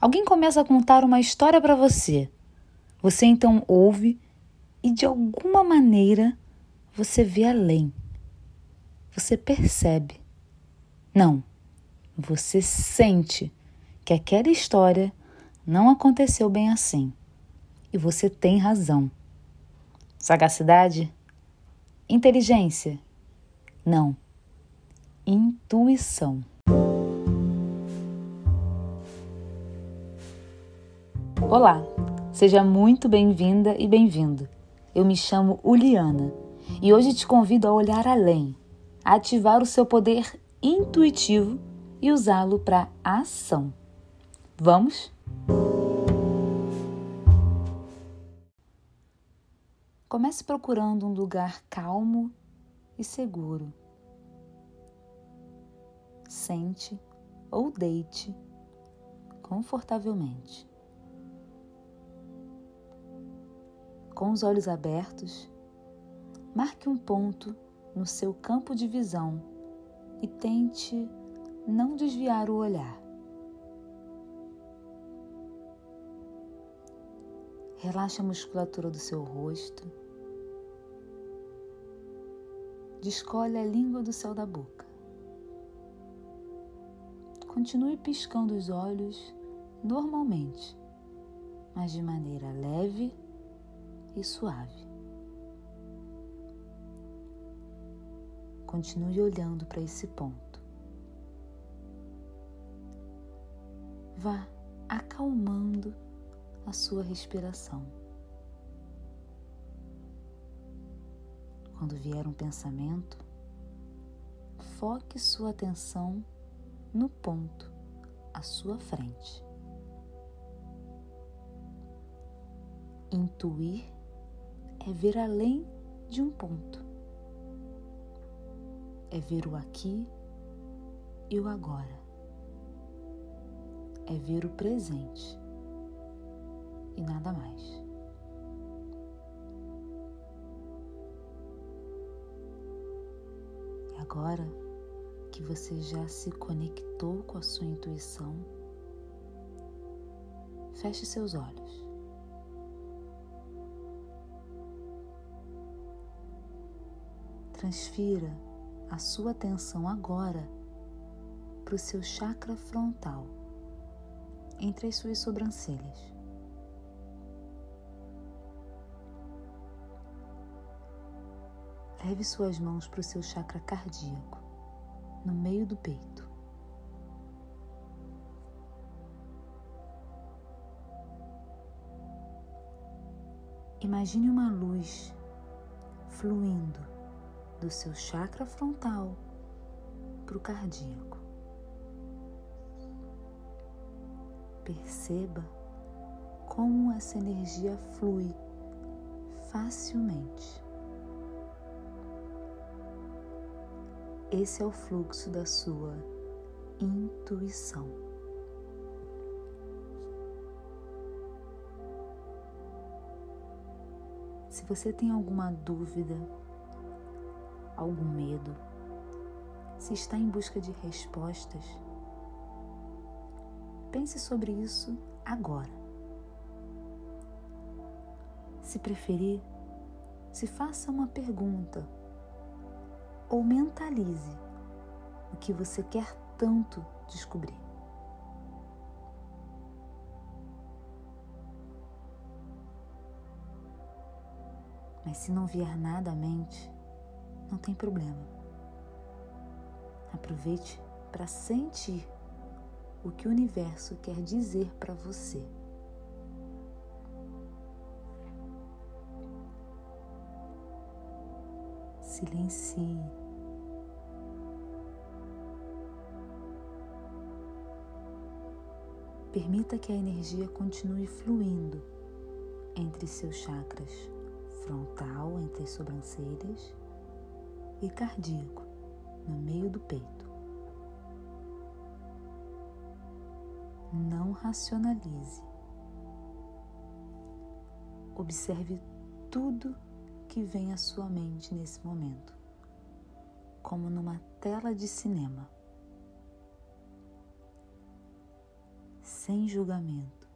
Alguém começa a contar uma história para você. Você então ouve e de alguma maneira você vê além. Você percebe. Não, você sente que aquela história não aconteceu bem assim. E você tem razão. Sagacidade? Inteligência? Não. Intuição. Olá, seja muito bem-vinda e bem-vindo. Eu me chamo Uliana e hoje te convido a olhar além, a ativar o seu poder intuitivo e usá-lo para ação. Vamos? Comece procurando um lugar calmo e seguro. Sente ou deite confortavelmente. Com os olhos abertos, marque um ponto no seu campo de visão e tente não desviar o olhar. Relaxe a musculatura do seu rosto. Descolhe a língua do céu da boca. Continue piscando os olhos normalmente, mas de maneira leve e suave. Continue olhando para esse ponto. Vá acalmando a sua respiração. Quando vier um pensamento, foque sua atenção no ponto à sua frente. Intuir é ver além de um ponto. É ver o aqui e o agora. É ver o presente e nada mais. E agora que você já se conectou com a sua intuição, feche seus olhos. Transfira a sua atenção agora para o seu chakra frontal, entre as suas sobrancelhas. Leve suas mãos para o seu chakra cardíaco, no meio do peito. Imagine uma luz fluindo do seu chakra frontal para o cardíaco. Perceba como essa energia flui facilmente. Esse é o fluxo da sua intuição. Se você tem alguma dúvida algum medo, se está em busca de respostas, pense sobre isso agora. Se preferir, se faça uma pergunta ou mentalize o que você quer tanto descobrir. Mas se não vier nada à mente, não tem problema. Aproveite para sentir o que o universo quer dizer para você. Silencie. Permita que a energia continue fluindo entre seus chakras frontal, entre as sobrancelhas e cardíaco no meio do peito. Não racionalize. Observe tudo que vem à sua mente nesse momento, como numa tela de cinema. sem julgamento,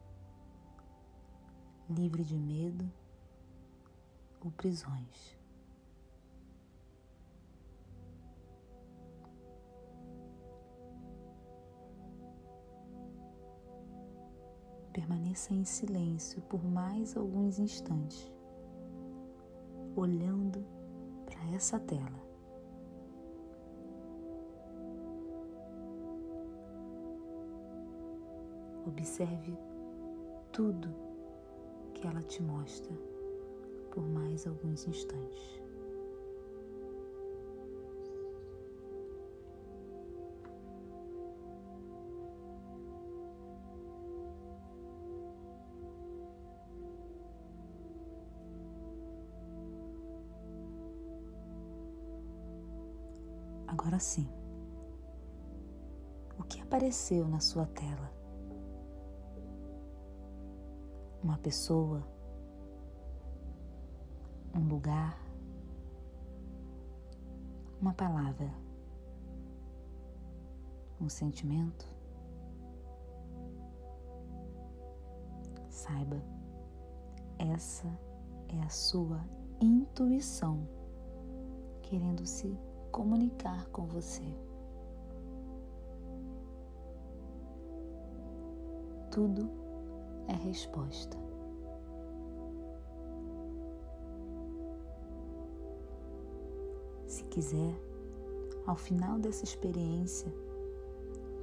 livre de medo ou prisões. Permaneça em silêncio por mais alguns instantes, olhando para essa tela. Observe tudo que ela te mostra por mais alguns instantes. Agora sim, o que apareceu na sua tela? Uma pessoa? Um lugar? Uma palavra? Um sentimento? Saiba, essa é a sua intuição querendo se comunicar com você. Tudo é resposta. Se quiser, ao final dessa experiência,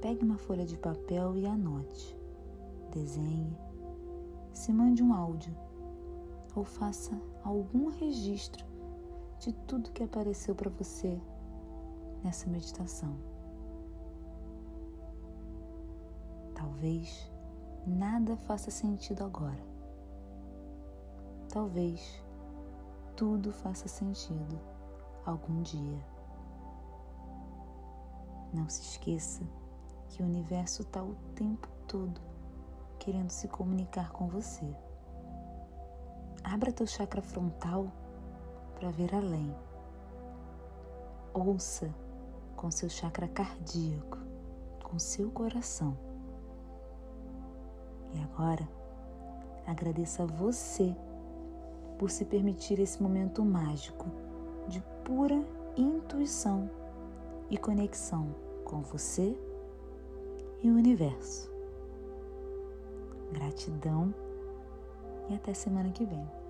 pegue uma folha de papel e anote, desenhe, se mande um áudio ou faça algum registro de tudo que apareceu para você nessa meditação. Talvez nada faça sentido agora. Talvez tudo faça sentido algum dia. Não se esqueça que o universo está o tempo todo querendo se comunicar com você. Abra teu chakra frontal para ver além Ouça com seu chakra cardíaco, com seu coração. E agora, agradeça a você por se permitir esse momento mágico de pura intuição e conexão com você e o universo. Gratidão e até semana que vem.